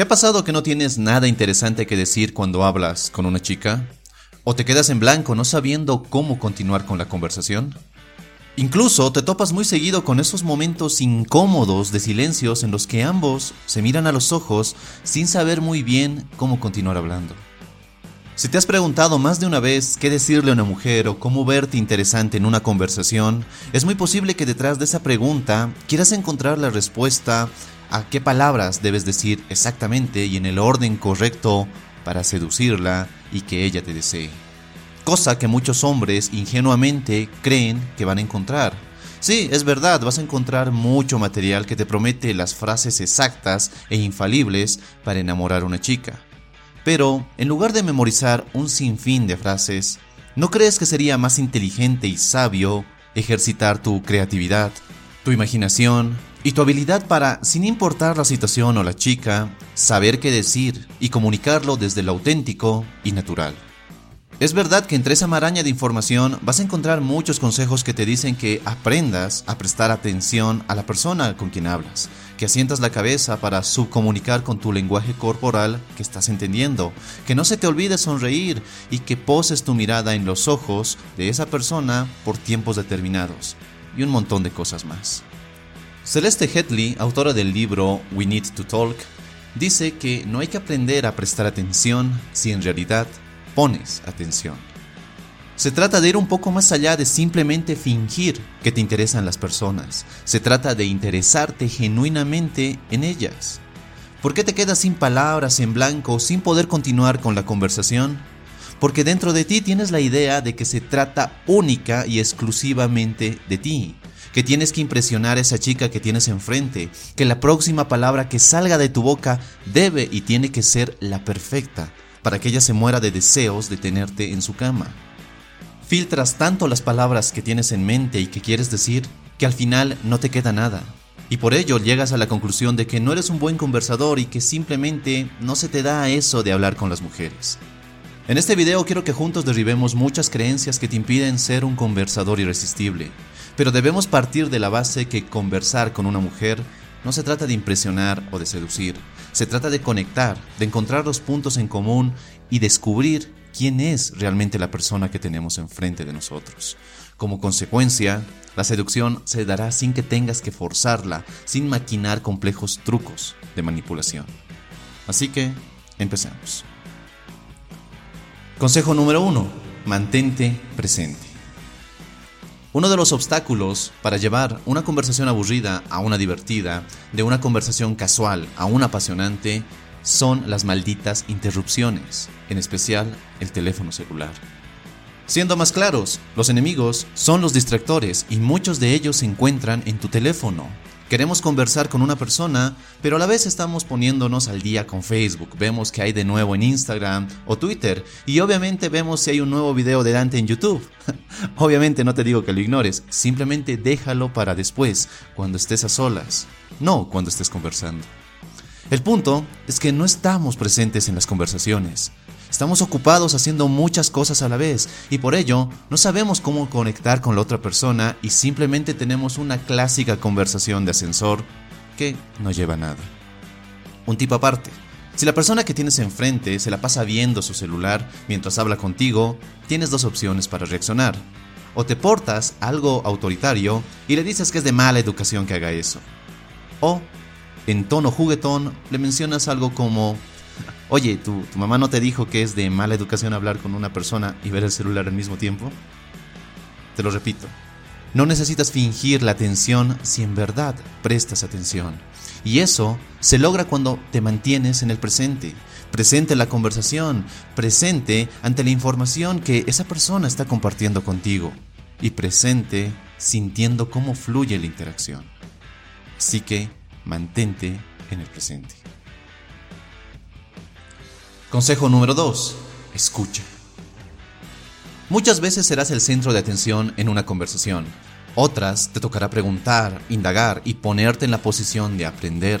¿Te ha pasado que no tienes nada interesante que decir cuando hablas con una chica? ¿O te quedas en blanco no sabiendo cómo continuar con la conversación? Incluso te topas muy seguido con esos momentos incómodos de silencios en los que ambos se miran a los ojos sin saber muy bien cómo continuar hablando. Si te has preguntado más de una vez qué decirle a una mujer o cómo verte interesante en una conversación, es muy posible que detrás de esa pregunta quieras encontrar la respuesta a qué palabras debes decir exactamente y en el orden correcto para seducirla y que ella te desee. Cosa que muchos hombres ingenuamente creen que van a encontrar. Sí, es verdad, vas a encontrar mucho material que te promete las frases exactas e infalibles para enamorar a una chica. Pero, en lugar de memorizar un sinfín de frases, ¿no crees que sería más inteligente y sabio ejercitar tu creatividad, tu imaginación y tu habilidad para, sin importar la situación o la chica, saber qué decir y comunicarlo desde lo auténtico y natural. Es verdad que entre esa maraña de información vas a encontrar muchos consejos que te dicen que aprendas a prestar atención a la persona con quien hablas, que asientas la cabeza para subcomunicar con tu lenguaje corporal que estás entendiendo, que no se te olvide sonreír y que poses tu mirada en los ojos de esa persona por tiempos determinados, y un montón de cosas más. Celeste Headley, autora del libro We Need to Talk, dice que no hay que aprender a prestar atención si en realidad pones atención. Se trata de ir un poco más allá de simplemente fingir que te interesan las personas. Se trata de interesarte genuinamente en ellas. ¿Por qué te quedas sin palabras, en blanco, sin poder continuar con la conversación? Porque dentro de ti tienes la idea de que se trata única y exclusivamente de ti que tienes que impresionar a esa chica que tienes enfrente, que la próxima palabra que salga de tu boca debe y tiene que ser la perfecta, para que ella se muera de deseos de tenerte en su cama. Filtras tanto las palabras que tienes en mente y que quieres decir, que al final no te queda nada. Y por ello llegas a la conclusión de que no eres un buen conversador y que simplemente no se te da eso de hablar con las mujeres. En este video quiero que juntos derribemos muchas creencias que te impiden ser un conversador irresistible, pero debemos partir de la base que conversar con una mujer no se trata de impresionar o de seducir, se trata de conectar, de encontrar los puntos en común y descubrir quién es realmente la persona que tenemos enfrente de nosotros. Como consecuencia, la seducción se dará sin que tengas que forzarla, sin maquinar complejos trucos de manipulación. Así que, empecemos. Consejo número 1. Mantente presente. Uno de los obstáculos para llevar una conversación aburrida a una divertida, de una conversación casual a una apasionante, son las malditas interrupciones, en especial el teléfono celular. Siendo más claros, los enemigos son los distractores y muchos de ellos se encuentran en tu teléfono, Queremos conversar con una persona, pero a la vez estamos poniéndonos al día con Facebook. Vemos que hay de nuevo en Instagram o Twitter y obviamente vemos si hay un nuevo video de Dante en YouTube. obviamente no te digo que lo ignores, simplemente déjalo para después, cuando estés a solas, no cuando estés conversando. El punto es que no estamos presentes en las conversaciones. Estamos ocupados haciendo muchas cosas a la vez y por ello no sabemos cómo conectar con la otra persona y simplemente tenemos una clásica conversación de ascensor que no lleva a nada. Un tipo aparte. Si la persona que tienes enfrente se la pasa viendo su celular mientras habla contigo, tienes dos opciones para reaccionar. O te portas algo autoritario y le dices que es de mala educación que haga eso. O, en tono juguetón, le mencionas algo como, oye, ¿tu, ¿tu mamá no te dijo que es de mala educación hablar con una persona y ver el celular al mismo tiempo? Te lo repito, no necesitas fingir la atención si en verdad prestas atención. Y eso se logra cuando te mantienes en el presente, presente en la conversación, presente ante la información que esa persona está compartiendo contigo y presente sintiendo cómo fluye la interacción. Así que mantente en el presente. Consejo número 2. Escucha. Muchas veces serás el centro de atención en una conversación. Otras te tocará preguntar, indagar y ponerte en la posición de aprender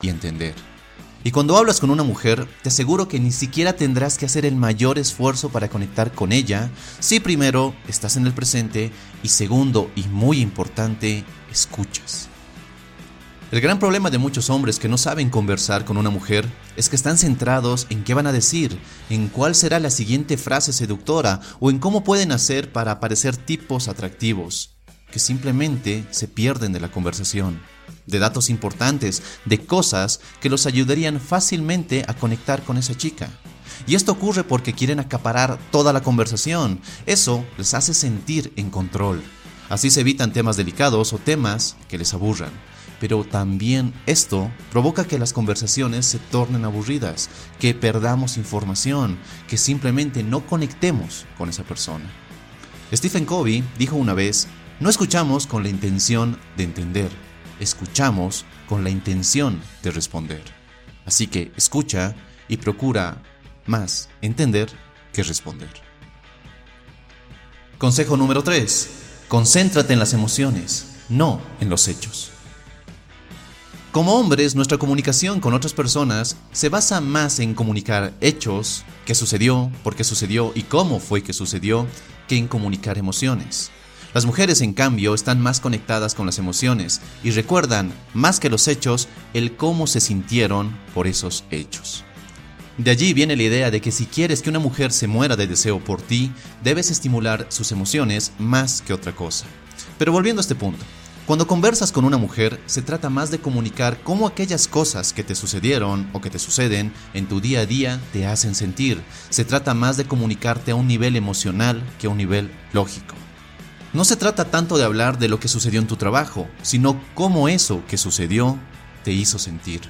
Y entender. Y cuando hablas con una mujer, te aseguro que ni siquiera tendrás que hacer el mayor esfuerzo para conectar con ella si primero estás en el presente y segundo y muy importante, escuchas. El gran problema de muchos hombres que no saben conversar con una mujer es que están centrados en qué van a decir, en cuál será la siguiente frase seductora o en cómo pueden hacer para parecer tipos atractivos, que simplemente se pierden de la conversación de datos importantes, de cosas que los ayudarían fácilmente a conectar con esa chica. Y esto ocurre porque quieren acaparar toda la conversación. Eso les hace sentir en control. Así se evitan temas delicados o temas que les aburran. Pero también esto provoca que las conversaciones se tornen aburridas, que perdamos información, que simplemente no conectemos con esa persona. Stephen Covey dijo una vez, no escuchamos con la intención de entender, escuchamos con la intención de responder. Así que escucha y procura más entender que responder. Consejo número 3. Concéntrate en las emociones, no en los hechos. Como hombres, nuestra comunicación con otras personas se basa más en comunicar hechos, qué sucedió, por qué sucedió y cómo fue que sucedió, que en comunicar emociones. Las mujeres, en cambio, están más conectadas con las emociones y recuerdan, más que los hechos, el cómo se sintieron por esos hechos. De allí viene la idea de que si quieres que una mujer se muera de deseo por ti, debes estimular sus emociones más que otra cosa. Pero volviendo a este punto, cuando conversas con una mujer, se trata más de comunicar cómo aquellas cosas que te sucedieron o que te suceden en tu día a día te hacen sentir. Se trata más de comunicarte a un nivel emocional que a un nivel lógico. No se trata tanto de hablar de lo que sucedió en tu trabajo, sino cómo eso que sucedió te hizo sentir.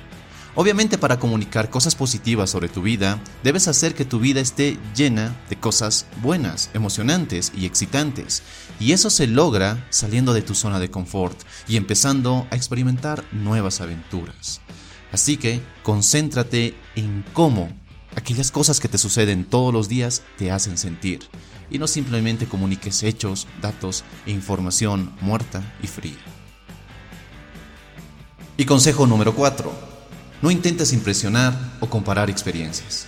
Obviamente para comunicar cosas positivas sobre tu vida, debes hacer que tu vida esté llena de cosas buenas, emocionantes y excitantes. Y eso se logra saliendo de tu zona de confort y empezando a experimentar nuevas aventuras. Así que concéntrate en cómo Aquellas cosas que te suceden todos los días te hacen sentir y no simplemente comuniques hechos, datos e información muerta y fría. Y consejo número 4. No intentes impresionar o comparar experiencias.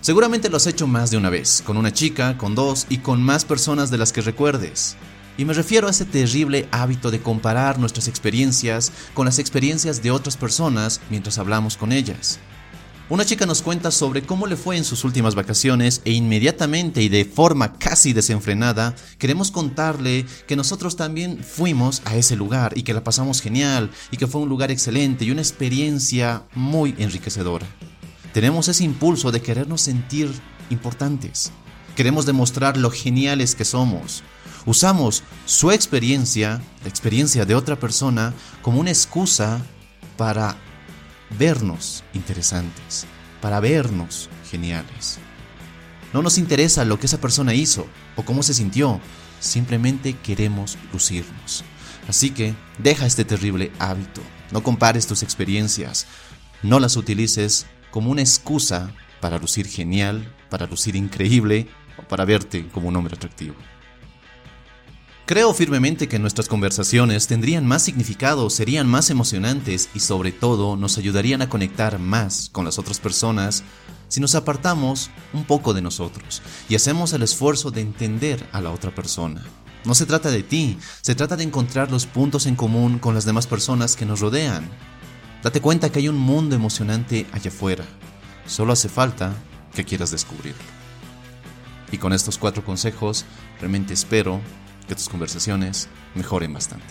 Seguramente lo has hecho más de una vez, con una chica, con dos y con más personas de las que recuerdes. Y me refiero a ese terrible hábito de comparar nuestras experiencias con las experiencias de otras personas mientras hablamos con ellas. Una chica nos cuenta sobre cómo le fue en sus últimas vacaciones e inmediatamente y de forma casi desenfrenada queremos contarle que nosotros también fuimos a ese lugar y que la pasamos genial y que fue un lugar excelente y una experiencia muy enriquecedora. Tenemos ese impulso de querernos sentir importantes. Queremos demostrar lo geniales que somos. Usamos su experiencia, la experiencia de otra persona, como una excusa para vernos interesantes, para vernos geniales. No nos interesa lo que esa persona hizo o cómo se sintió, simplemente queremos lucirnos. Así que deja este terrible hábito, no compares tus experiencias, no las utilices como una excusa para lucir genial, para lucir increíble o para verte como un hombre atractivo. Creo firmemente que nuestras conversaciones tendrían más significado, serían más emocionantes y sobre todo nos ayudarían a conectar más con las otras personas si nos apartamos un poco de nosotros y hacemos el esfuerzo de entender a la otra persona. No se trata de ti, se trata de encontrar los puntos en común con las demás personas que nos rodean. Date cuenta que hay un mundo emocionante allá afuera. Solo hace falta que quieras descubrirlo. Y con estos cuatro consejos, realmente espero que tus conversaciones mejoren bastante.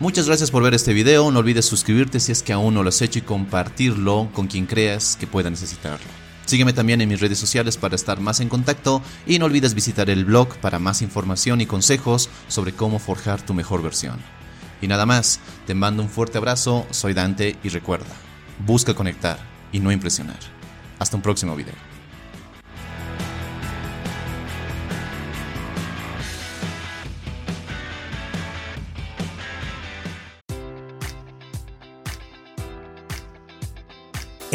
Muchas gracias por ver este video, no olvides suscribirte si es que aún no lo has hecho y compartirlo con quien creas que pueda necesitarlo. Sígueme también en mis redes sociales para estar más en contacto y no olvides visitar el blog para más información y consejos sobre cómo forjar tu mejor versión. Y nada más, te mando un fuerte abrazo, soy Dante y recuerda, busca conectar y no impresionar. Hasta un próximo video.